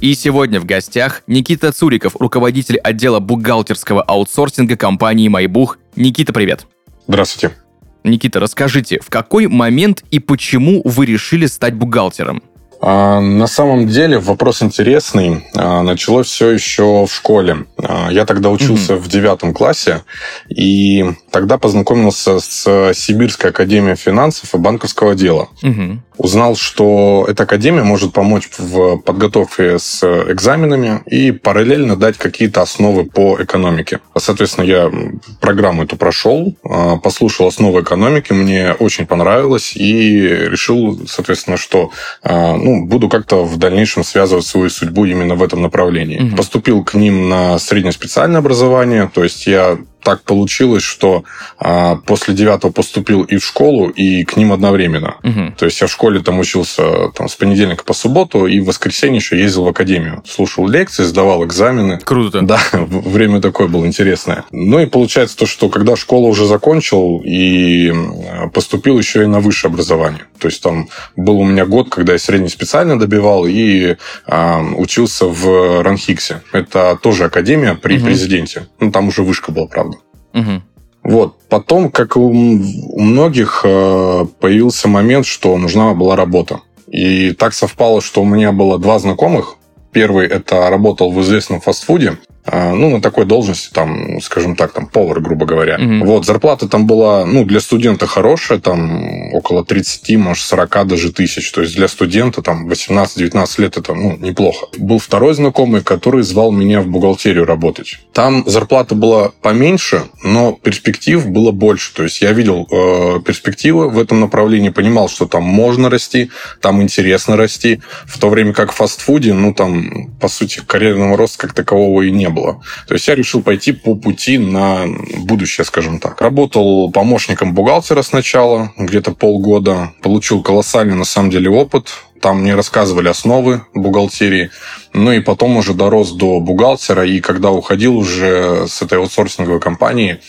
И сегодня в гостях Никита Цуриков, руководитель отдела бухгалтерского аутсорсинга компании «Майбух». Никита, привет! Здравствуйте. Никита, расскажите, в какой момент и почему вы решили стать бухгалтером? А, на самом деле вопрос интересный. А, началось все еще в школе. А, я тогда учился Мгм. в девятом классе, и тогда познакомился с Сибирской академией финансов и банковского дела. Мгм. Узнал, что эта академия может помочь в подготовке с экзаменами и параллельно дать какие-то основы по экономике. Соответственно, я программу эту прошел, а, послушал основы экономики, мне очень понравилось и решил, соответственно, что а, ну, буду как-то в дальнейшем связывать свою судьбу именно в этом направлении. Мгм. Поступил к ним на среднее специальное образование, то есть я так получилось, что а, после девятого поступил и в школу, и к ним одновременно. Мгм. То есть я в школе там учился там, с понедельника по субботу, и в воскресенье еще ездил в академию. Слушал лекции, сдавал экзамены. Круто. Да, время такое было интересное. Ну и получается то, что когда школу уже закончил и поступил еще и на высшее образование. То есть там был у меня год, когда я средне специально добивал и а, учился в Ранхиксе. Это тоже академия при Мгм. президенте. Ну, там уже вышка была, правда. Мгм. Вот. Потом, как у, у многих, э, появился момент, что нужна была работа. И так совпало, что у меня было два знакомых. Первый это работал в известном фастфуде, ну, на такой должности, там, скажем так, там, повар, грубо говоря. Мгм. Вот, зарплата там была, ну, для студента хорошая, там, около 30, может, 40 даже тысяч. То есть для студента, там, 18-19 лет, это, ну, неплохо. Был второй знакомый, который звал меня в бухгалтерию работать. Там зарплата была поменьше, но перспектив было больше. То есть я видел э, перспективы в этом направлении, понимал, что там можно расти, там интересно расти. В то время как в фастфуде, ну, там, по сути, карьерного роста как такового и не было. То есть я решил пойти по пути на будущее, скажем так. Работал помощником бухгалтера сначала, где-то полгода. Получил колоссальный, на самом деле, опыт. Там мне рассказывали основы бухгалтерии. Ну и потом уже дорос до бухгалтера. И когда уходил уже с этой аутсорсинговой компании,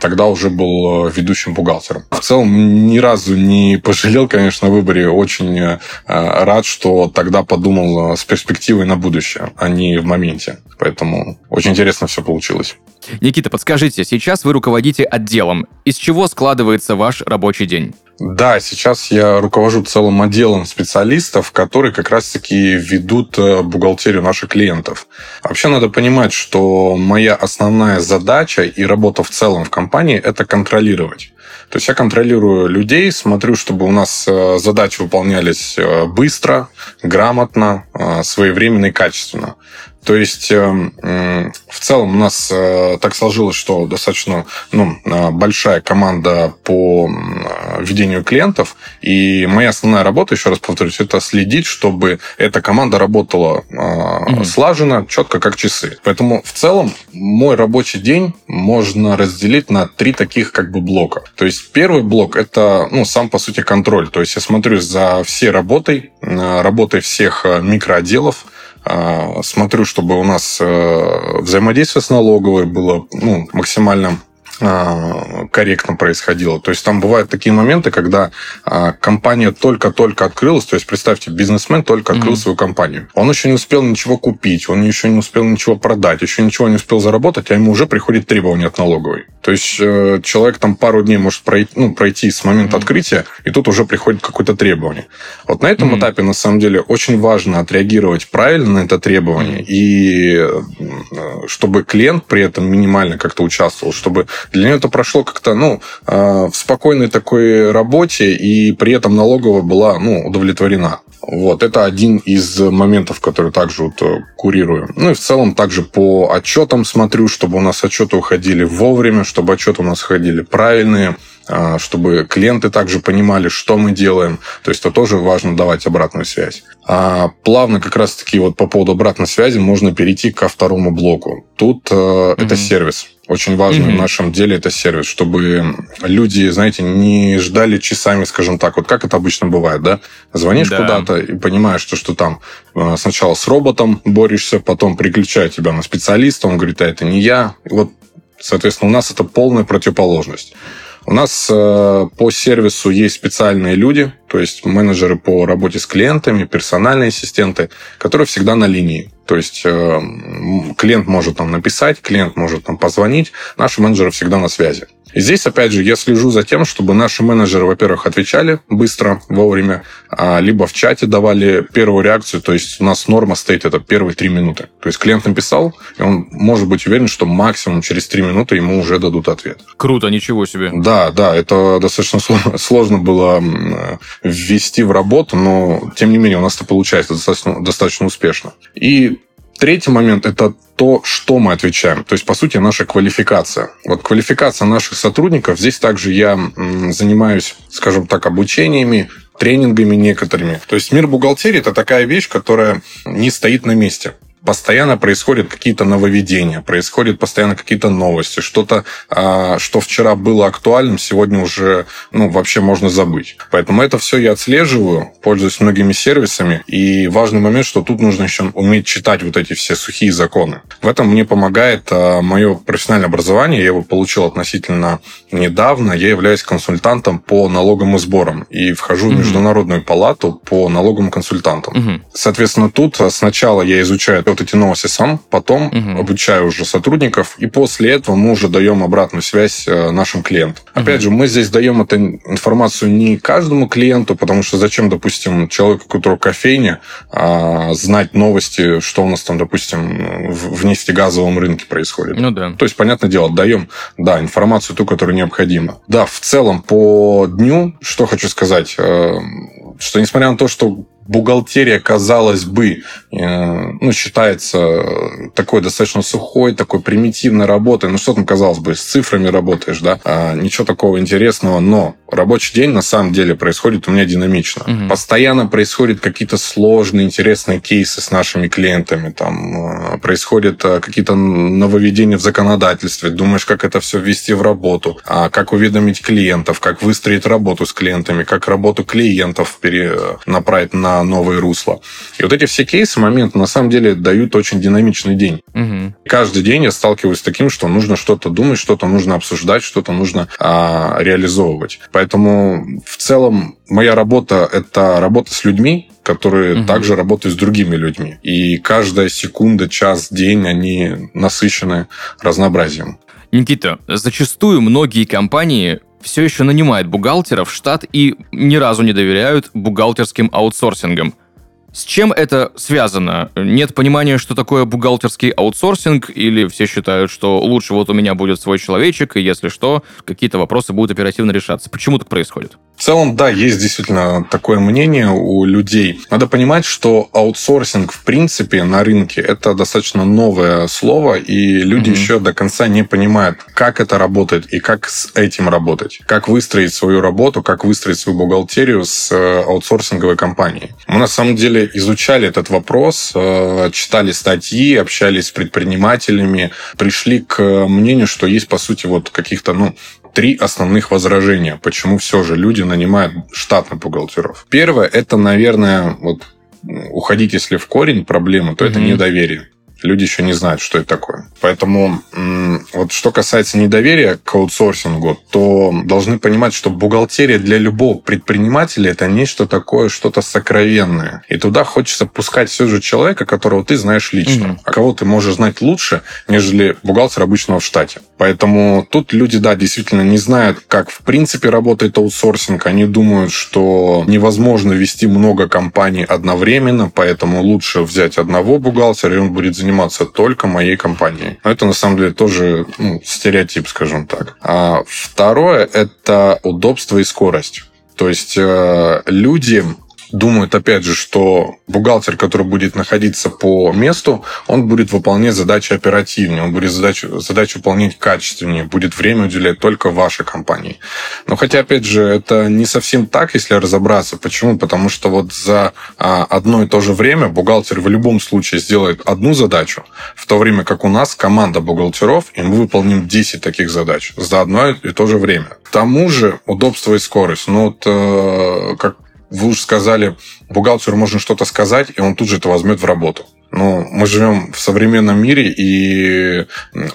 тогда уже был э, ведущим бухгалтером. В целом ни разу не пожалел, конечно, о выборе. Очень э, рад, что тогда подумал э, с перспективой на будущее, а не в моменте. Поэтому очень интересно все получилось. Никита, подскажите, сейчас вы руководите отделом. Из чего складывается ваш рабочий день? Да, сейчас я руковожу целым отделом специалистов, которые как раз-таки ведут э, бухгалтерию наших клиентов. Вообще надо понимать, что моя основная задача и работа в целом в компании – это контролировать. То есть я контролирую людей, смотрю, чтобы у нас э, задачи выполнялись э, быстро, грамотно, своевременно и качественно. То есть э, м, в целом у нас э, так сложилось, что достаточно ну, э, большая команда по э, ведению клиентов. И моя основная работа, еще раз повторюсь, это следить, чтобы эта команда работала Мгм. слаженно, четко, как часы. Поэтому в целом мой рабочий день можно разделить на три таких как бы блока. То есть первый блок это ну, сам по сути контроль. То есть я смотрю за всей работой, работой всех микроотделов, смотрю, чтобы у нас э, взаимодействие с налоговой было ну, максимально а, корректно происходило. То есть там бывают такие моменты, когда а, компания только-только открылась, то есть представьте, бизнесмен только открыл Мгм. свою компанию. Он еще не успел ничего купить, он еще не успел ничего продать, еще ничего не успел заработать, а ему уже приходит требование от налоговой. То есть э, человек там пару дней может пройти, ну, пройти с момента Мгм. открытия, и тут уже приходит какое-то требование. Вот на этом Мгм. этапе, на самом деле, очень важно отреагировать правильно на это требование, Мгм. и э, чтобы клиент при этом минимально как-то участвовал, чтобы для него это прошло как-то, ну, э, в спокойной такой работе, и при этом налоговая была, ну, удовлетворена. Вот, это один из моментов, который также вот э, курирую. Ну и в целом также по отчетам смотрю, чтобы у нас отчеты уходили вовремя, чтобы отчеты у нас ходили правильные. А, чтобы клиенты также понимали, что мы делаем. То есть это тоже важно давать обратную связь. А плавно как раз-таки вот по поводу обратной связи можно перейти ко второму блоку. Тут mm-hmm. это сервис. Очень важно mm-hmm. в нашем деле это сервис, чтобы люди, знаете, не ждали часами, скажем так, вот как это обычно бывает, да? Звонишь да. куда-то и понимаешь, что, что там э, сначала с роботом борешься, потом приключают тебя на специалиста, он говорит, а это не я. И вот, соответственно, у нас это полная противоположность. У нас э, по сервису есть специальные люди, то есть менеджеры по работе с клиентами, персональные ассистенты, которые всегда на линии. То есть э, клиент может нам написать, клиент может нам позвонить, наши менеджеры всегда на связи. Здесь, опять же, я слежу за тем, чтобы наши менеджеры, во-первых, отвечали быстро, вовремя, а, либо в чате давали первую реакцию. То есть у нас норма стоит это первые три минуты. То есть клиент написал, и он может быть уверен, что максимум через три минуты ему уже дадут ответ. Круто, ничего себе. Да, да, это достаточно сложно было ввести в работу, но тем не менее у нас это получается достаточно, достаточно успешно. И Третий момент – это то, что мы отвечаем. То есть, по сути, наша квалификация. Вот квалификация наших сотрудников. Здесь также я занимаюсь, скажем так, обучениями, тренингами некоторыми. То есть мир бухгалтерии – это такая вещь, которая не стоит на месте постоянно происходят какие-то нововведения, происходят постоянно какие-то новости, что-то, а, что вчера было актуальным, сегодня уже ну, вообще можно забыть. Поэтому это все я отслеживаю, пользуюсь многими сервисами, и важный момент, что тут нужно еще уметь читать вот эти все сухие законы. В этом мне помогает а, мое профессиональное образование, я его получил относительно недавно, я являюсь консультантом по налогам и сборам и вхожу в Международную палату по налоговым консультантам. Угу. Соответственно, тут сначала я изучаю вот эти новости сам, потом угу. обучаю уже сотрудников, и после этого мы уже даем обратную связь э, нашим клиентам. Угу. Опять же, мы здесь даем эту информацию не каждому клиенту, потому что зачем, допустим, человеку, у которого кофейня, а, знать новости, что у нас там, допустим, в нефтегазовом рынке происходит. Ну да. То есть, понятное дело, даем, да, информацию ту, которая необходима. Да, в целом по дню, что хочу сказать, э, что несмотря на то, что бухгалтерия, казалось бы, э, ну, считается такой достаточно сухой, такой примитивной работой. Ну, что там, казалось бы, с цифрами работаешь, да? А, ничего такого интересного, но рабочий день на самом деле происходит у меня динамично. Угу. Постоянно происходят какие-то сложные, интересные кейсы с нашими клиентами. Там э, происходят э, какие-то нововведения в законодательстве. Думаешь, как это все ввести в работу, а как уведомить клиентов, как выстроить работу с клиентами, как работу клиентов перенаправить на новые русла. И вот эти все кейсы, моменты, на самом деле дают очень динамичный день. Угу. Каждый день я сталкиваюсь с таким, что нужно что-то думать, что-то нужно обсуждать, что-то нужно а, реализовывать. Поэтому в целом моя работа – это работа с людьми, которые угу. также работают с другими людьми. И каждая секунда, час, день, они насыщены разнообразием. Никита, зачастую многие компании все еще нанимают бухгалтеров в штат и ни разу не доверяют бухгалтерским аутсорсингам. С чем это связано? Нет понимания, что такое бухгалтерский аутсорсинг, или все считают, что лучше вот у меня будет свой человечек, и если что, какие-то вопросы будут оперативно решаться. Почему так происходит? В целом, да, есть действительно такое мнение у людей. Надо понимать, что аутсорсинг, в принципе, на рынке это достаточно новое слово, и люди mm-hmm. еще до конца не понимают, как это работает и как с этим работать. Как выстроить свою работу, как выстроить свою бухгалтерию с э, аутсорсинговой компанией. Мы на самом деле изучали этот вопрос, э, читали статьи, общались с предпринимателями, пришли к мнению, что есть, по сути, вот каких-то, ну, три основных возражения, почему все же люди нанимают штатных бухгалтеров. Первое, это, наверное, вот уходить, если в корень проблемы, то mm-hmm. это недоверие люди еще не знают, что это такое. Поэтому вот что касается недоверия к аутсорсингу, то должны понимать, что бухгалтерия для любого предпринимателя это нечто такое, что-то сокровенное. И туда хочется пускать все же человека, которого ты знаешь лично, угу. а кого ты можешь знать лучше, нежели бухгалтер обычного в штате. Поэтому тут люди, да, действительно не знают, как в принципе работает аутсорсинг. Они думают, что невозможно вести много компаний одновременно, поэтому лучше взять одного бухгалтера, и он будет заниматься заниматься только моей компанией. Но это на самом деле тоже ну, стереотип, скажем так. А второе – это удобство и скорость. То есть э, люди думают, опять же, что бухгалтер, который будет находиться по месту, он будет выполнять задачи оперативнее, он будет задачу, задачу выполнять качественнее, будет время уделять только вашей компании. Но хотя, опять же, это не совсем так, если разобраться. Почему? Потому что вот за а, одно и то же время бухгалтер в любом случае сделает одну задачу, в то время как у нас команда бухгалтеров, и мы выполним 10 таких задач за одно и то же время. К тому же удобство и скорость. Ну, вот, э, как вы уже сказали, бухгалтеру можно что-то сказать, и он тут же это возьмет в работу. Но мы живем в современном мире, и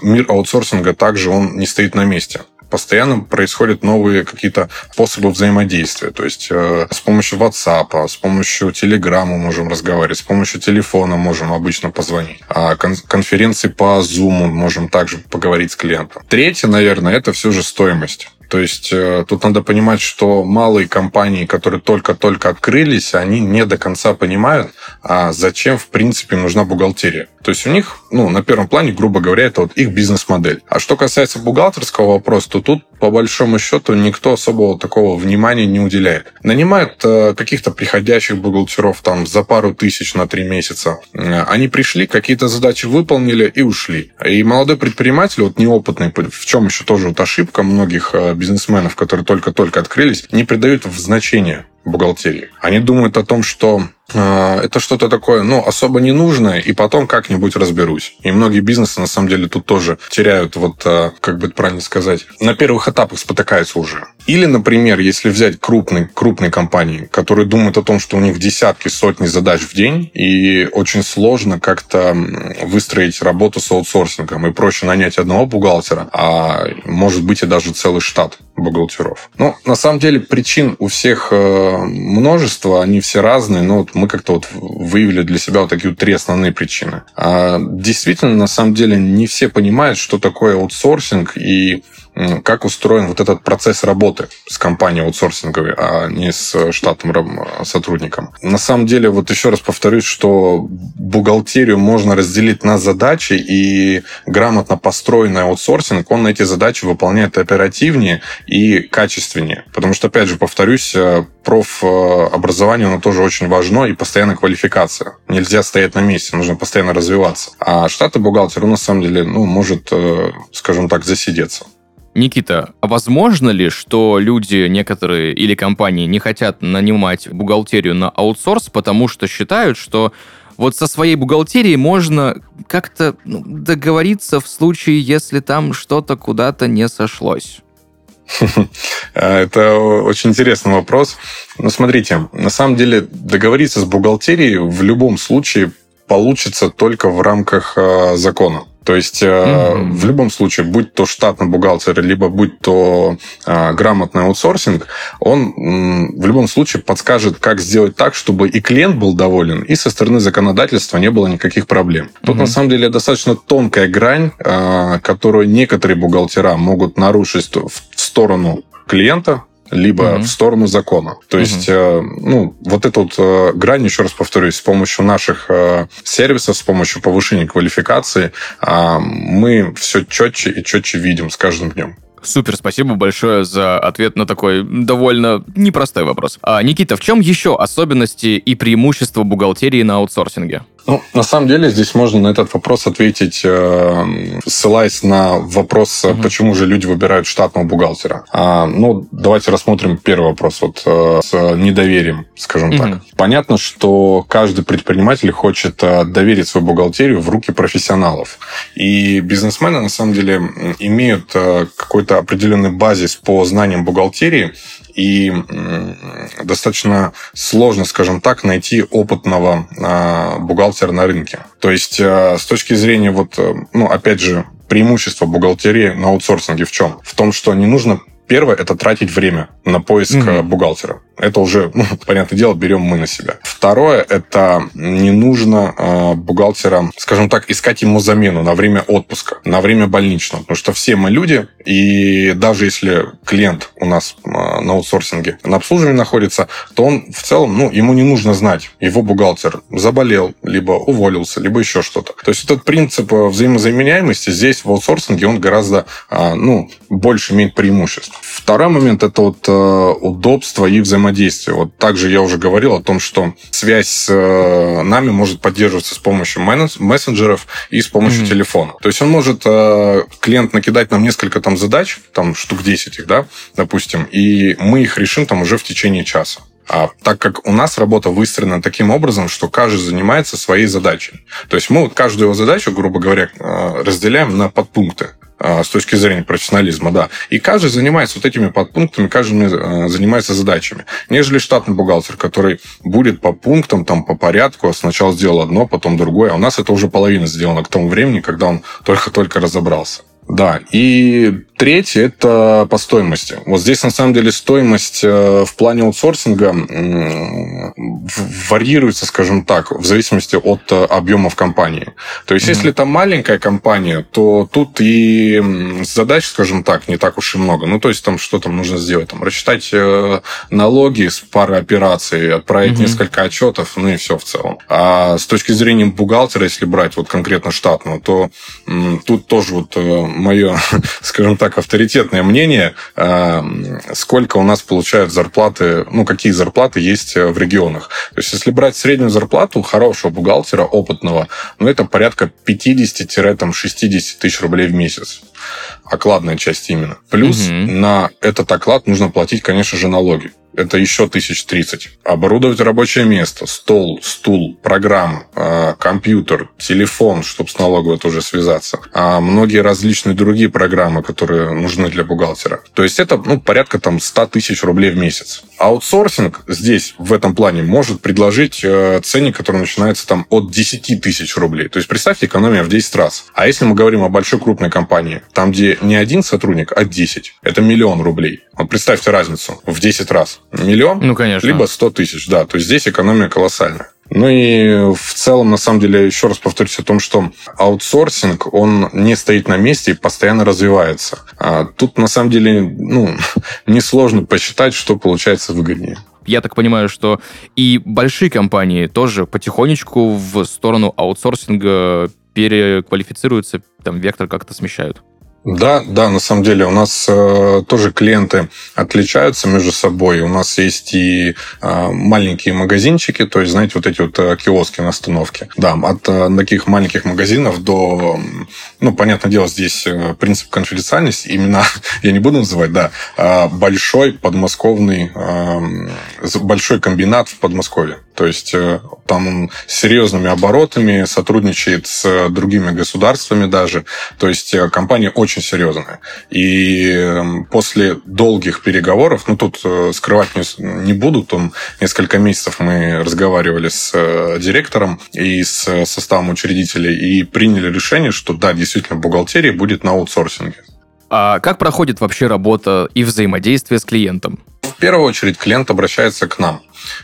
мир аутсорсинга также он не стоит на месте постоянно происходят новые какие-то способы взаимодействия. То есть э, с помощью WhatsApp, с помощью Telegram мы можем разговаривать, с помощью телефона можем обычно позвонить. А кон- конференции по Zoom можем также поговорить с клиентом. Третье, наверное, это все же стоимость. То есть э, тут надо понимать, что малые компании, которые только-только открылись, они не до конца понимают, а зачем, в принципе, нужна бухгалтерия. То есть у них, ну, на первом плане, грубо говоря, это вот их бизнес-модель. А что касается бухгалтерского вопроса, то тут, по большому счету, никто особого такого внимания не уделяет. Нанимают э, каких-то приходящих бухгалтеров там за пару тысяч на три месяца. Э, они пришли, какие-то задачи выполнили и ушли. И молодой предприниматель, вот неопытный, в чем еще тоже вот ошибка многих бизнесменов, которые только-только открылись, не придают значения бухгалтерии. Они думают о том, что э, это что-то такое, ну, особо не нужное, и потом как-нибудь разберусь. И многие бизнесы, на самом деле, тут тоже теряют, вот, э, как бы это правильно сказать, на первых этапах спотыкаются уже. Или, например, если взять крупные, крупные компании, которые думают о том, что у них десятки, сотни задач в день, и очень сложно как-то выстроить работу с аутсорсингом, и проще нанять одного бухгалтера, а может быть и даже целый штат бухгалтеров. Ну, на самом деле, причин у всех э, множество, они все разные, но вот мы как-то вот выявили для себя вот такие вот три основные причины. А действительно, на самом деле, не все понимают, что такое аутсорсинг и как устроен вот этот процесс работы с компанией аутсорсинговой, а не с штатным сотрудником. На самом деле, вот еще раз повторюсь, что бухгалтерию можно разделить на задачи, и грамотно построенный аутсорсинг, он эти задачи выполняет оперативнее и качественнее. Потому что, опять же, повторюсь, э, профобразование, оно тоже очень важно, и постоянная квалификация. Нельзя стоять на месте, нужно постоянно развиваться. А штаты бухгалтера, на самом деле, ну, может, э, скажем так, засидеться. Никита, а возможно ли, что люди некоторые или компании не хотят нанимать бухгалтерию на аутсорс, потому что считают, что вот со своей бухгалтерией можно как-то ну, договориться в случае, если там что-то куда-то не сошлось? Это очень интересный вопрос. Но смотрите, на самом деле договориться с бухгалтерией в любом случае получится только в рамках э, закона. То есть mm-hmm. в любом случае, будь то штатный бухгалтер, либо будь то э, грамотный аутсорсинг, он в любом случае подскажет, как сделать так, чтобы и клиент был доволен, и со стороны законодательства не было никаких проблем. Тут mm-hmm. на самом деле достаточно тонкая грань, э, которую некоторые бухгалтера могут нарушить в сторону клиента, либо mm-hmm. в сторону закона. То mm-hmm. есть, э, ну, вот эту вот э, грань, еще раз повторюсь, с помощью наших э, сервисов, с помощью повышения квалификации, мы все четче и четче видим с каждым днем. Супер, спасибо большое за ответ на такой довольно непростой вопрос. А, Никита, в чем еще особенности и преимущества бухгалтерии на аутсорсинге? Ну, на самом деле, здесь можно на этот вопрос ответить, э, ссылаясь на вопрос, угу. почему же люди выбирают штатного бухгалтера. А, ну, давайте рассмотрим первый вопрос вот э, с недоверием, скажем угу. так. Понятно, что каждый предприниматель хочет э, доверить свою бухгалтерию в руки профессионалов. И бизнесмены, на самом деле, имеют какой-то определенный базис по знаниям бухгалтерии, и достаточно сложно, скажем так, найти опытного а, бухгалтера на рынке. То есть а, с точки зрения, вот, э, ну, опять же, преимущество бухгалтерии на аутсорсинге в чем? В том, что не нужно Первое – это тратить время на поиск угу. бухгалтера. Это уже, ну, понятное дело, берем мы на себя. Второе – это не нужно э, бухгалтера, скажем так, искать ему замену на время отпуска, на время больничного. Потому что все мы люди, и даже если клиент у нас э, на аутсорсинге на обслуживании находится, то он в целом, ну, ему не нужно знать, его бухгалтер заболел, либо уволился, либо еще что-то. То есть этот принцип взаимозаменяемости здесь в аутсорсинге, он гораздо, э, ну, больше имеет преимуществ. Второй момент – это вот э, удобство и взаимодействие. Вот также я уже говорил о том, что связь с э, нами может поддерживаться с помощью мессенджеров и с помощью mm-hmm. телефона. То есть он может, э, клиент, накидать нам несколько там задач, там штук 10 их, да, допустим, и мы их решим там уже в течение часа. А так как у нас работа выстроена таким образом, что каждый занимается своей задачей. То есть мы вот каждую его задачу, грубо говоря, э, разделяем на подпункты. А, с точки зрения профессионализма, да. И каждый занимается вот этими подпунктами, каждый э, занимается задачами. Нежели штатный бухгалтер, который будет по пунктам, там, по порядку, а сначала сделал одно, потом другое. А у нас это уже половина сделано к тому времени, когда он только-только разобрался. Да, и третье – это по стоимости. Вот здесь, на самом деле, стоимость э, в плане аутсорсинга варьируется, скажем так, в зависимости от э, объемов компании. То есть, mm-hmm. если это маленькая компания, то тут и задач, скажем так, не так уж и много. Ну, то есть, там что там нужно сделать? Там, рассчитать э, налоги с пары операций, отправить mm-hmm. несколько отчетов, ну и все в целом. А с точки зрения бухгалтера, если брать вот конкретно штатного, то тут тоже вот мое, скажем так, авторитетное мнение, а, сколько у нас получают зарплаты, ну, какие зарплаты есть в регионах. То есть, если брать среднюю зарплату хорошего бухгалтера, опытного, ну, это порядка 50-60 тысяч рублей в месяц окладная часть именно. Плюс угу. на этот оклад нужно платить, конечно же, налоги это еще тысяч тридцать. Оборудовать рабочее место, стол, стул, программа, компьютер, телефон, чтобы с налоговой тоже связаться, а многие различные другие программы, которые нужны для бухгалтера. То есть это ну, порядка там 100 тысяч рублей в месяц. Аутсорсинг здесь, в этом плане, может предложить э, ценник, который начинается там от 10 тысяч рублей. То есть представьте экономия в 10 раз. А если мы говорим о большой крупной компании, там, где не один сотрудник, а 10, это миллион рублей. Вот представьте разницу в 10 раз миллион, ну, конечно. либо 100 тысяч, да. То есть здесь экономия колоссальная. Ну и в целом, на самом деле, еще раз повторюсь о том, что аутсорсинг, он не стоит на месте и постоянно развивается. А тут, на самом деле, ну, несложно посчитать, что получается выгоднее. Я так понимаю, что и большие компании тоже потихонечку в сторону аутсорсинга переквалифицируются, там вектор как-то смещают. Да, да, на самом деле у нас э, тоже клиенты отличаются между собой. У нас есть и э, маленькие магазинчики, то есть, знаете, вот эти вот э, киоски на остановке. Да, от э, таких маленьких магазинов до, ну, понятное дело, здесь э, принцип конфиденциальности, именно, я не буду называть, да, э, большой подмосковный, э, большой комбинат в Подмосковье. То есть э, там он с серьезными оборотами сотрудничает с другими государствами даже. То есть э, компания очень серьезная. И эм, после долгих переговоров, ну тут э, скрывать не, буду, там несколько месяцев мы разговаривали с директором и с составом учредителей и приняли решение, что да, действительно, бухгалтерия будет на аутсорсинге. А как проходит вообще работа и взаимодействие с клиентом? В первую очередь клиент обращается к нам.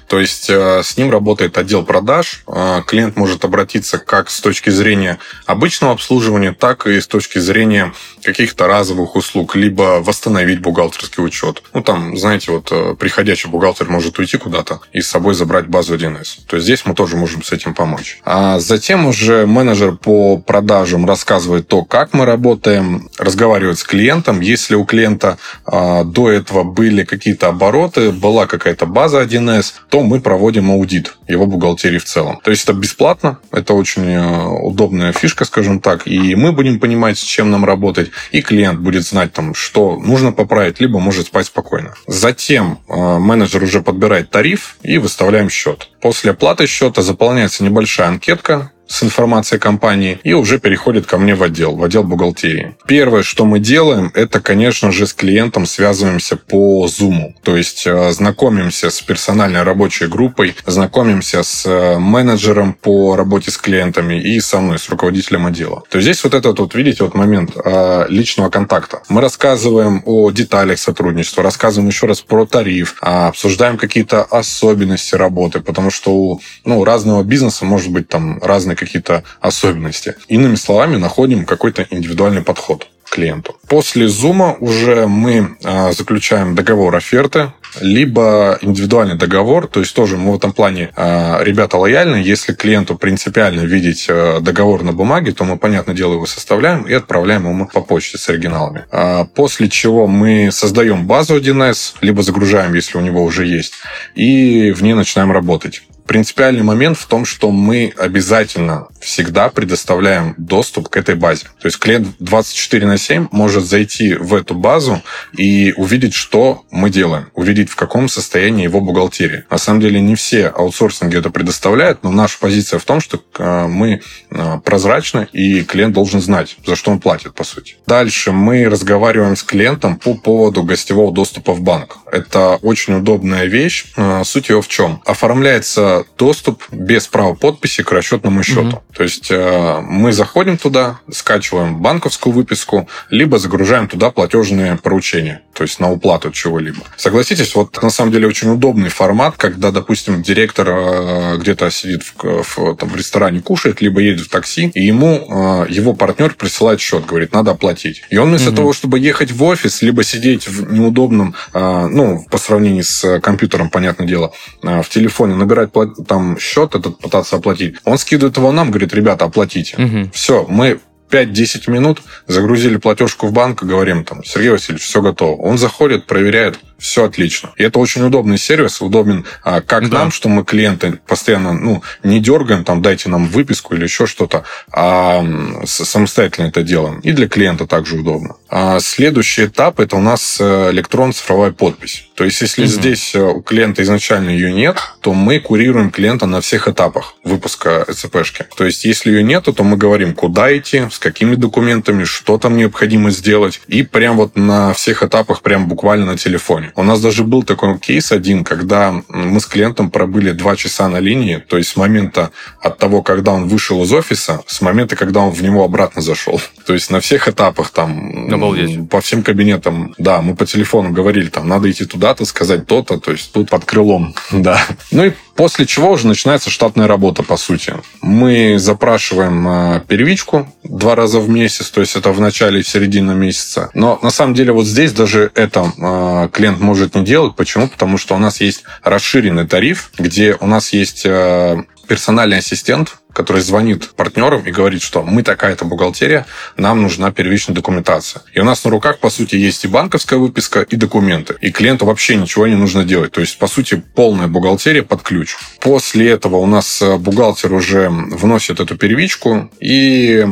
То есть э, с ним работает отдел продаж. Э, клиент может обратиться как с точки зрения обычного обслуживания, так и с точки зрения каких-то разовых услуг, либо восстановить бухгалтерский учет. Ну, там, знаете, вот э, приходящий бухгалтер может уйти куда-то и с собой забрать базу 1С. То есть здесь мы тоже можем с этим помочь. А затем уже менеджер по продажам рассказывает то, как мы работаем, разговаривает с клиентом. Если у клиента до этого были какие-то обороты, была какая-то база 1С, бизнес, то мы проводим аудит его бухгалтерии в целом. То есть это бесплатно, это очень э, удобная фишка, скажем так, и мы будем понимать, с чем нам работать, и клиент будет знать, там, что нужно поправить, либо может спать спокойно. Затем э, менеджер уже подбирает тариф и выставляем счет. После оплаты счета заполняется небольшая анкетка, с информацией компании и уже переходит ко мне в отдел, в отдел бухгалтерии. Первое, что мы делаем, это, конечно же, с клиентом связываемся по Zoom. То есть э, знакомимся с персональной рабочей группой, знакомимся с э, менеджером по работе с клиентами и со мной, с руководителем отдела. То есть здесь вот этот вот, видите, вот момент э, личного контакта. Мы рассказываем о деталях сотрудничества, рассказываем еще раз про тариф, а, обсуждаем какие-то особенности работы, потому что у ну, разного бизнеса может быть там разные какие-то особенности. Иными словами, находим какой-то индивидуальный подход клиенту. После зума уже мы а, заключаем договор оферты, либо индивидуальный договор, то есть тоже мы в этом плане э, ребята лояльны. Если клиенту принципиально видеть э, договор на бумаге, то мы, понятное дело, его составляем и отправляем ему по почте с оригиналами. А после чего мы создаем базу 1С, либо загружаем, если у него уже есть, и в ней начинаем работать. Принципиальный момент в том, что мы обязательно всегда предоставляем доступ к этой базе. То есть клиент 24 на 7 может зайти в эту базу и увидеть, что мы делаем, увидеть, в каком состоянии его бухгалтерия. На самом деле не все аутсорсинги это предоставляют, но наша позиция в том, что э, мы э, прозрачны, и клиент должен знать, за что он платит, по сути. Дальше мы разговариваем с клиентом по поводу гостевого доступа в банк. Это очень удобная вещь. Э, суть его в чем? Оформляется доступ без права подписи к расчетному счету. Угу. То есть э, мы заходим туда, скачиваем банковскую выписку, либо загружаем туда платежные поручения, то есть на уплату чего-либо. Согласитесь, вот на самом деле очень удобный формат, когда, допустим, директор э, где-то сидит в, в, там, в ресторане, кушает, либо едет в такси, и ему э, его партнер присылает счет, говорит, надо оплатить. И он вместо угу. того, чтобы ехать в офис, либо сидеть в неудобном, ну, по сравнению с компьютером, понятное дело, в телефоне, набирать там счет этот пытаться оплатить, он скидывает его нам, говорит, ребята, оплатите. Угу. Все, мы 5-10 минут, загрузили платежку в банк говорим там, Сергей Васильевич, все готово. Он заходит, проверяет, все отлично. И это очень удобный сервис, удобен а, как да. нам, что мы клиенты постоянно ну, не дергаем, там, дайте нам выписку или еще что-то, а самостоятельно это делаем. И для клиента также удобно. А следующий этап – это у нас э, электрон-цифровая подпись. То есть, если угу. здесь э, у клиента изначально ее нет, то мы курируем клиента на всех этапах выпуска ЭЦПшки. То есть, если ее нету, то мы говорим, куда идти, с какими документами, что там необходимо сделать. И прям вот на всех этапах, прям буквально на телефоне. У нас даже был такой кейс один, когда мы с клиентом пробыли два часа на линии, то есть с момента от того, когда он вышел из офиса, с момента, когда он в него обратно зашел. То есть на всех этапах там, Обалдеть. по всем кабинетам, да, мы по телефону говорили, там, надо идти туда-то, сказать то-то, то есть тут под крылом, да. Ну и После чего уже начинается штатная работа, по сути. Мы запрашиваем э, первичку два раза в месяц, то есть это в начале и в середине месяца. Но на самом деле вот здесь даже это э, клиент может не делать. Почему? Потому что у нас есть расширенный тариф, где у нас есть э, персональный ассистент, который звонит партнерам и говорит, что мы такая-то бухгалтерия, нам нужна первичная документация. И у нас на руках, по сути, есть и банковская выписка, и документы. И клиенту вообще ничего не нужно делать. То есть, по сути, полная бухгалтерия под ключ. После этого у нас э, бухгалтер уже вносит эту первичку, и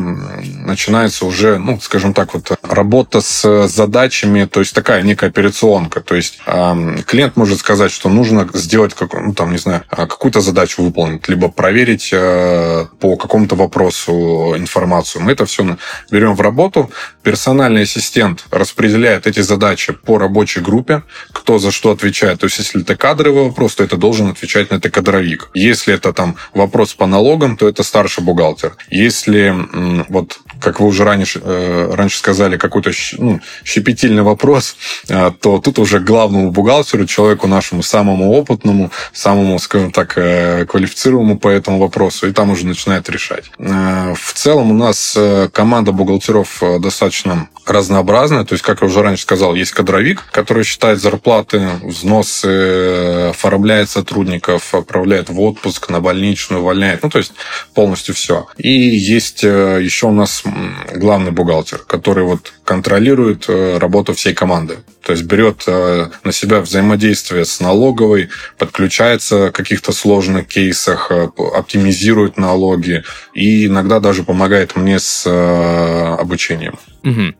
начинается уже, ну, скажем так, вот работа с задачами, то есть такая некая операционка. То есть э, клиент может сказать, что нужно сделать, как, ну, там, не знаю, а, какую-то задачу выполнить, либо проверить э, по какому-то вопросу информацию. Мы это все берем в работу. Персональный ассистент распределяет эти задачи по рабочей группе, кто за что отвечает. То есть, если это кадровый вопрос, то это должен отвечать на это кадровик. Если это там вопрос по налогам, то это старший бухгалтер. Если вот как вы уже раньше, э, раньше сказали, какой-то ну, щепетильный вопрос, э, то тут уже главному бухгалтеру, человеку нашему самому опытному, самому, скажем так, э, квалифицированному по этому вопросу, и там уже начинает решать. В целом у нас команда бухгалтеров достаточно разнообразная. То есть, как я уже раньше сказал, есть кадровик, который считает зарплаты, взносы, оформляет сотрудников, отправляет в отпуск, на больничную, увольняет. Ну, то есть, полностью все. И есть еще у нас главный бухгалтер, который вот контролирует э, работу всей команды. То есть берет э, на себя взаимодействие с налоговой, подключается в каких-то сложных кейсах, э, оптимизирует налоги и иногда даже помогает мне с обучением. Угу.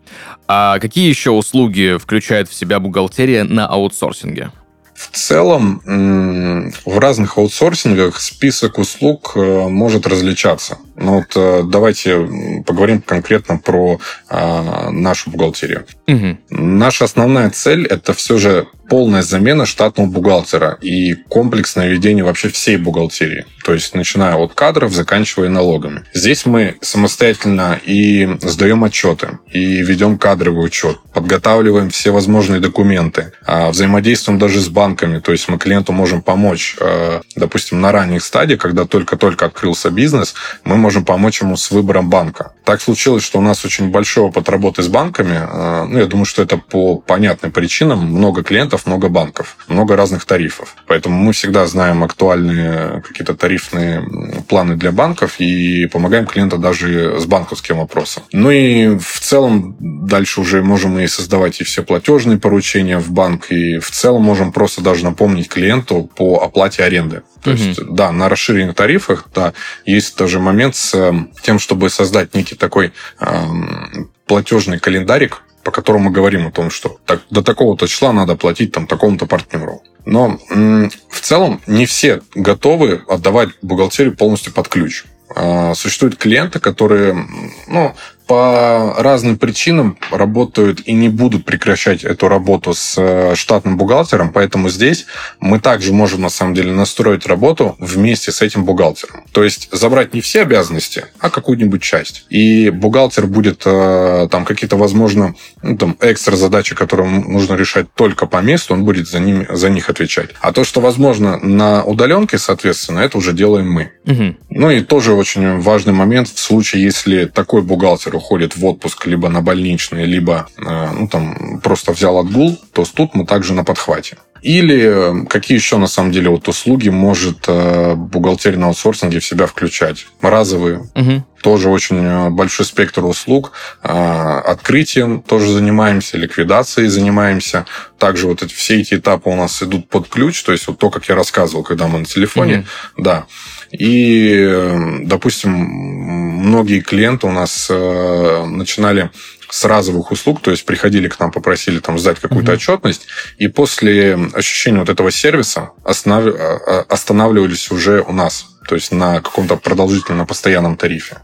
А какие еще услуги включает в себя бухгалтерия на аутсорсинге? В целом, в разных аутсорсингах список услуг э, может различаться. Ну вот э, давайте поговорим конкретно про а, нашу бухгалтерию. Угу. Наша основная цель – это все же полная замена штатного бухгалтера и комплексное ведение вообще всей бухгалтерии. То есть, начиная от кадров, заканчивая налогами. Здесь мы самостоятельно и сдаем отчеты, и ведем кадровый учет, подготавливаем все возможные документы, а, взаимодействуем даже с банками. То есть, мы клиенту можем помочь, а, допустим, на ранних стадиях, когда только-только открылся бизнес, мы можем помочь ему с выбором банка. Так случилось, что у нас очень большой опыт работы с банками. А, ну, я думаю, что это по понятным причинам. Много клиентов, много банков, много разных тарифов. Поэтому мы всегда знаем актуальные какие-то тарифные планы для банков и помогаем клиенту даже с банковским вопросом. Ну и в целом дальше уже можем и создавать и все платежные поручения в банк, и в целом можем просто даже напомнить клиенту по оплате аренды. То угу. есть, да, на расширенных тарифах, да, есть тоже момент с э, тем, чтобы создать некий такой эм, платежный календарик, по которому мы говорим о том, что так, до такого-то числа надо платить там такому-то партнеру. Но в целом не все готовы отдавать бухгалтерию полностью под ключ. А, существуют клиенты, которые ну, по разным причинам работают и не будут прекращать эту работу с э, штатным бухгалтером, поэтому здесь мы также можем на самом деле настроить работу вместе с этим бухгалтером. То есть забрать не все обязанности, а какую-нибудь часть. И бухгалтер будет э, там какие-то, возможно, ну, там экстра задачи, которые нужно решать только по месту, он будет за, ними, за них отвечать. А то, что возможно на удаленке, соответственно, это уже делаем мы. Угу. Ну и тоже очень важный момент в случае, если такой бухгалтер офицер уходит в отпуск либо на больничный, либо э, ну, там, просто взял отгул, то тут мы также на подхвате. Или какие еще, на самом деле, вот услуги может э, бухгалтерия на аутсорсинге в себя включать? Разовые. Угу. Тоже очень э, большой спектр услуг. Открытием тоже занимаемся, ликвидацией занимаемся. Также вот эти, все эти этапы у нас идут под ключ. То есть вот то, как я рассказывал, когда мы на телефоне. Угу. Да. И, допустим, многие клиенты у нас э, начинали с разовых услуг, то есть приходили к нам, попросили там сдать какую-то mm отчетность, и после ощущения вот этого сервиса останов... Э, останавливались уже у нас, то есть на каком-то продолжительном, постоянном тарифе.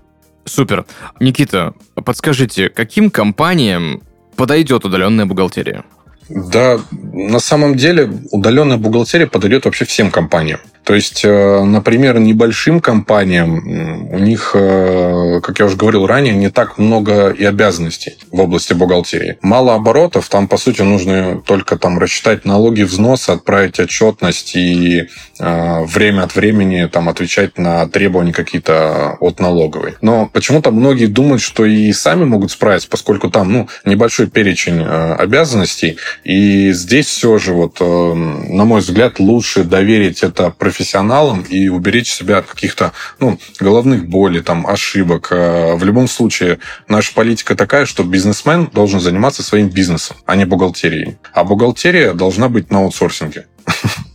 Супер. Никита, подскажите, каким компаниям подойдет удаленная бухгалтерия? Да, на самом деле удаленная бухгалтерия подойдет вообще всем компаниям. То есть, э, например, небольшим компаниям у них, э, как я уже говорил ранее, не так много и обязанностей в области бухгалтерии. Мало оборотов, там, по сути, нужно только там рассчитать налоги, взносы, отправить отчетность и э, время от времени там отвечать на требования какие-то от налоговой. Но почему-то многие думают, что и сами могут справиться, поскольку там ну, небольшой перечень э, обязанностей. И здесь все же, вот, э, на мой взгляд, лучше доверить это профессионалом и уберечь себя от каких-то ну, головных болей, там, ошибок. Э, в любом случае, наша политика такая, что бизнесмен должен заниматься своим бизнесом, а не бухгалтерией. А бухгалтерия должна быть на аутсорсинге.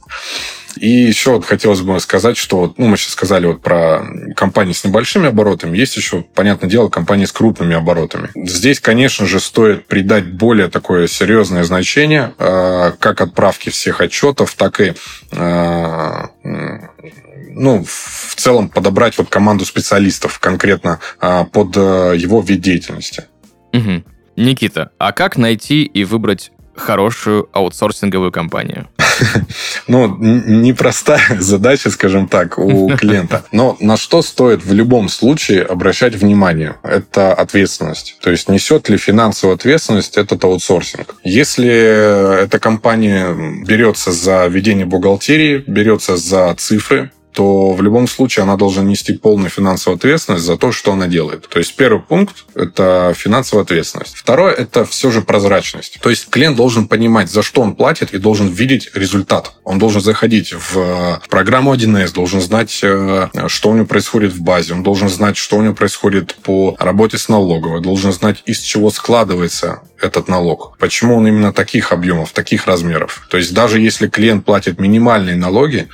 И еще вот хотелось бы сказать, что ну, мы сейчас сказали вот про компании с небольшими оборотами, есть еще, понятное дело, компании с крупными оборотами. Здесь, конечно же, стоит придать более такое серьезное значение э, как отправки всех отчетов, так и э, ну, в целом подобрать вот команду специалистов конкретно э, под его вид деятельности. Никита, а как найти и выбрать хорошую аутсорсинговую компанию? Ну, непростая задача, скажем так, у клиента. Но на что стоит в любом случае обращать внимание? Это ответственность. То есть, несет ли финансовую ответственность этот аутсорсинг? Если эта компания берется за ведение бухгалтерии, берется за цифры, то в любом случае она должна нести полную финансовую ответственность за то, что она делает. То есть первый пункт – это финансовая ответственность. Второе – это все же прозрачность. То есть клиент должен понимать, за что он платит, и должен видеть результат. Он должен заходить в программу 1С, должен знать, э, что у него происходит в базе, он должен знать, что у него происходит по работе с налоговой, должен знать, из чего складывается этот налог, почему он именно таких объемов, таких размеров. То есть даже если клиент платит минимальные налоги,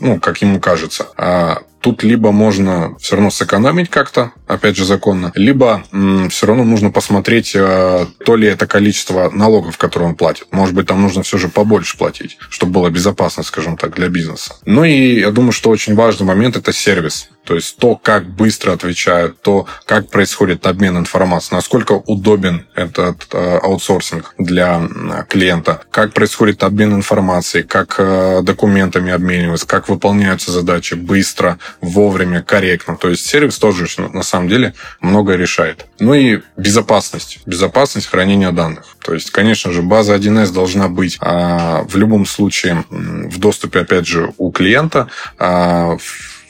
ну, как ему кажется, а тут либо можно все равно сэкономить как-то, опять же, законно, либо м, все равно нужно посмотреть, э, то ли это количество налогов, которые он платит. Может быть, там нужно все же побольше платить, чтобы было безопасно, скажем так, для бизнеса. Ну и я думаю, что очень важный момент – это сервис. То есть то, как быстро отвечают, то, как происходит обмен информацией, насколько удобен этот э, аутсорсинг для э, клиента, как происходит обмен информацией, как э, документами обмениваются, как выполняются задачи быстро, вовремя, корректно. То есть сервис тоже на самом деле многое решает. Ну и безопасность. Безопасность хранения данных. То есть, конечно же, база 1С должна быть а, в любом случае в доступе, опять же, у клиента. А,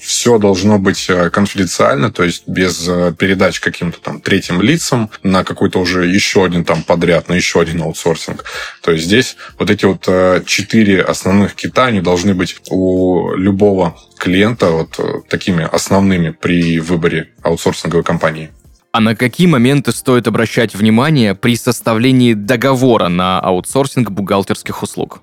все должно быть э, конфиденциально, то есть без э, передач каким-то там третьим лицам на какой-то уже еще один там подряд, на еще один аутсорсинг. То есть здесь вот эти вот э, четыре основных кита, они должны быть у любого клиента вот такими основными при выборе аутсорсинговой компании. А на какие моменты стоит обращать внимание при составлении договора на аутсорсинг бухгалтерских услуг?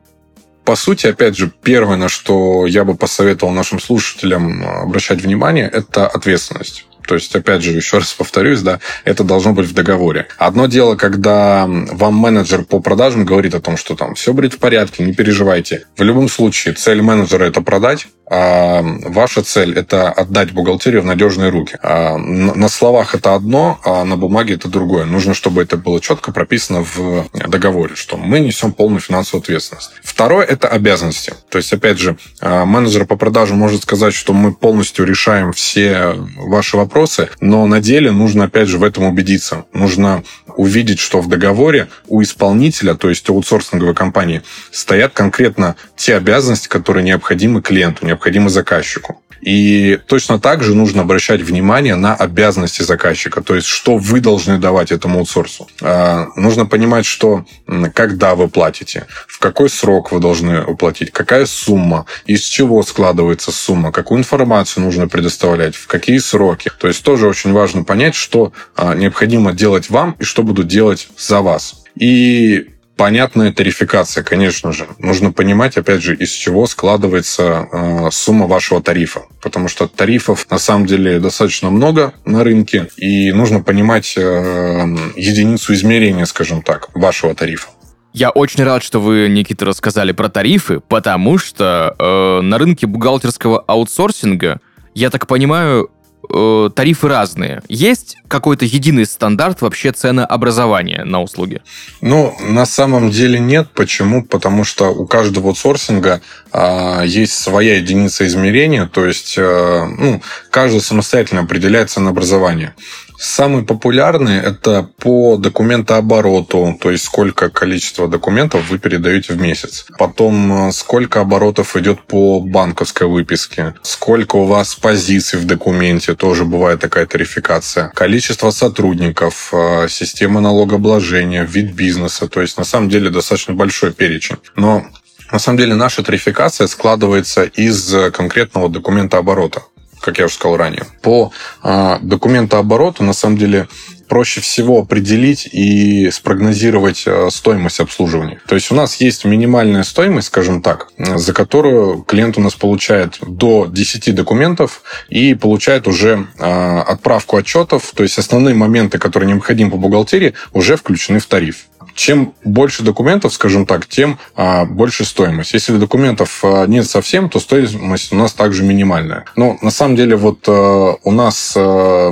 По сути, опять же, первое, на что я бы посоветовал нашим слушателям обращать внимание, это ответственность. То есть, опять же, еще раз повторюсь, да, это должно быть в договоре. Одно дело, когда вам менеджер по продажам говорит о том, что там все будет в порядке, не переживайте. В любом случае, цель менеджера это продать, а ваша цель – это отдать бухгалтерию в надежные руки. А на словах это одно, а на бумаге это другое. Нужно, чтобы это было четко прописано в договоре, что мы несем полную финансовую ответственность. Второе – это обязанности. То есть, опять же, а, менеджер по продажам может сказать, что мы полностью решаем все ваши вопросы, но на деле нужно, опять же, в этом убедиться. Нужно увидеть, что в договоре у исполнителя, то есть аутсорсинговой компании, стоят конкретно те обязанности, которые необходимы клиенту, необходимы заказчику. И точно так же нужно обращать внимание на обязанности заказчика, то есть что вы должны давать этому аутсорсу. А, нужно понимать, что когда вы платите, в какой срок вы должны уплатить, какая сумма, из чего складывается сумма, какую информацию нужно предоставлять, в какие сроки. То есть тоже очень важно понять, что а, необходимо делать вам и что будут делать за вас. И Понятная тарификация, конечно же. Нужно понимать, опять же, из чего складывается э, сумма вашего тарифа. Потому что тарифов на самом деле достаточно много на рынке, и нужно понимать э, единицу измерения, скажем так, вашего тарифа. Я очень рад, что вы, Никита, рассказали про тарифы, потому что э, на рынке бухгалтерского аутсорсинга, я так понимаю, э, тарифы разные. Есть какой-то единый стандарт вообще ценообразования на услуги? Ну, на самом деле нет. Почему? Потому что у каждого аутсорсинга э, есть своя единица измерения, то есть э, ну, каждый самостоятельно определяет ценообразование. Самые популярные – это по документообороту, то есть сколько количество документов вы передаете в месяц. Потом, э, сколько оборотов идет по банковской выписке, сколько у вас позиций в документе, тоже бывает такая тарификация. Количество сотрудников, э, система налогообложения, вид бизнеса. То есть, на самом деле, достаточно большой перечень. Но на самом деле наша тарификация складывается из конкретного документа оборота как я уже сказал ранее. По э, документообороту, на самом деле, проще всего определить и спрогнозировать э, стоимость обслуживания. То есть у нас есть минимальная стоимость, скажем так, за которую клиент у нас получает до 10 документов и получает уже э, отправку отчетов, то есть основные моменты, которые необходимы по бухгалтерии, уже включены в тариф чем больше документов, скажем так, тем а, больше стоимость. Если документов а, нет совсем, то стоимость у нас также минимальная. Но на самом деле вот а, у нас а,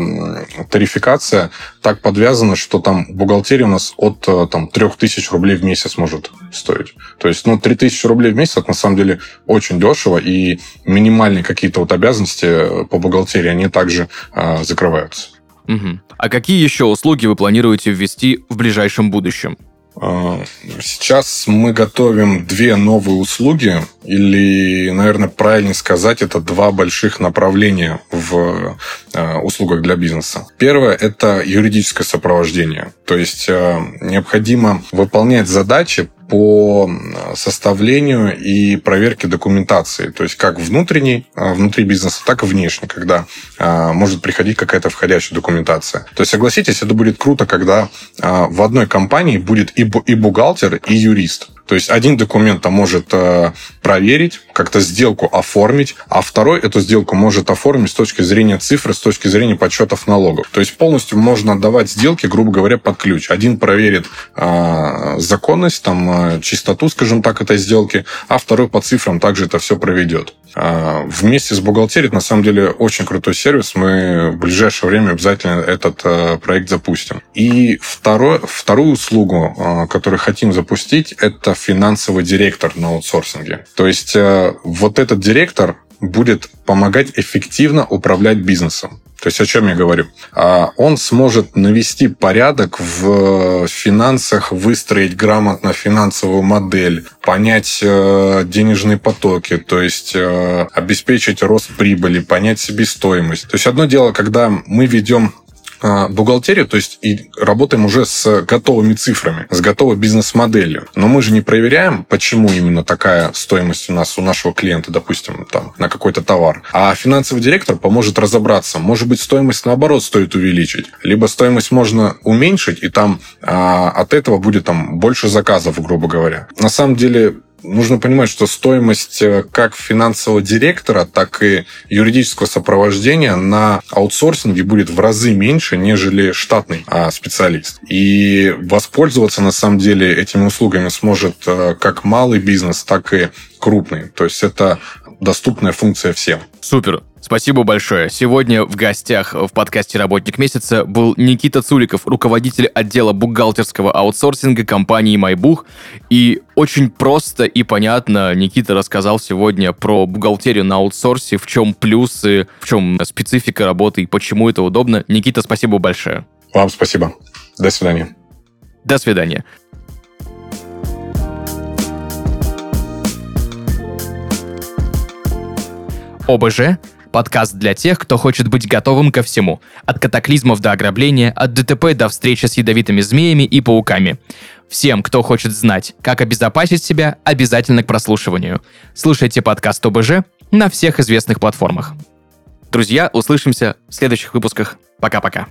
тарификация так подвязана, что там бухгалтерия у нас от а, там, 3000 рублей в месяц может стоить. То есть, ну, 3000 рублей в месяц, это на самом деле очень дешево, и минимальные какие-то вот обязанности по бухгалтерии, они также а, закрываются. Угу. А какие еще услуги вы планируете ввести в ближайшем будущем? А, сейчас мы готовим две новые услуги, или, наверное, правильнее сказать, это два больших направления в а, услугах для бизнеса. Первое – это юридическое сопровождение. То есть а, необходимо выполнять задачи по составлению и проверке документации, то есть как внутренней, внутри бизнеса, так и внешней, когда а, может приходить какая-то входящая документация. То есть, согласитесь, это будет круто, когда а, в одной компании будет и бухгалтер, и юрист. То есть один документ может э, проверить, как-то сделку оформить, а второй эту сделку может оформить с точки зрения цифры, с точки зрения подсчетов налогов. То есть полностью можно отдавать сделки, грубо говоря, под ключ. Один проверит э, законность, там, э, чистоту, скажем так, этой сделки, а второй по цифрам также это все проведет. Вместе с бухгалтерией, на самом деле, очень крутой сервис. Мы в ближайшее время обязательно этот проект запустим. И второй, вторую услугу, которую хотим запустить, это финансовый директор на аутсорсинге. То есть э, вот этот директор будет помогать эффективно управлять бизнесом. То есть о чем я говорю? А, он сможет навести порядок в финансах, выстроить грамотно финансовую модель, понять э, денежные потоки, то есть э, обеспечить рост прибыли, понять себестоимость. То есть одно дело, когда мы ведем бухгалтерию, то есть и работаем уже с готовыми цифрами, с готовой бизнес-моделью. Но мы же не проверяем, почему именно такая стоимость у нас, у нашего клиента, допустим, там, на какой-то товар. А финансовый директор поможет разобраться. Может быть, стоимость, наоборот, стоит увеличить. Либо стоимость можно уменьшить, и там а, от этого будет там больше заказов, грубо говоря. На самом деле, нужно понимать, что стоимость э, как финансового директора, так и юридического сопровождения на аутсорсинге будет в разы меньше, нежели штатный а, специалист. И воспользоваться на самом деле этими услугами сможет э, как малый бизнес, так и крупный. То есть это доступная функция всем. Супер. Спасибо большое. Сегодня в гостях в подкасте «Работник месяца» был Никита Цуликов, руководитель отдела бухгалтерского аутсорсинга компании «Майбух». И очень просто и понятно Никита рассказал сегодня про бухгалтерию на аутсорсе, в чем плюсы, в чем специфика работы и почему это удобно. Никита, спасибо большое. Вам спасибо. До свидания. До свидания. ОБЖ – подкаст для тех, кто хочет быть готовым ко всему. От катаклизмов до ограбления, от ДТП до встречи с ядовитыми змеями и пауками. Всем, кто хочет знать, как обезопасить себя, обязательно к прослушиванию. Слушайте подкаст ОБЖ на всех известных платформах. Друзья, услышимся в следующих выпусках. Пока-пока.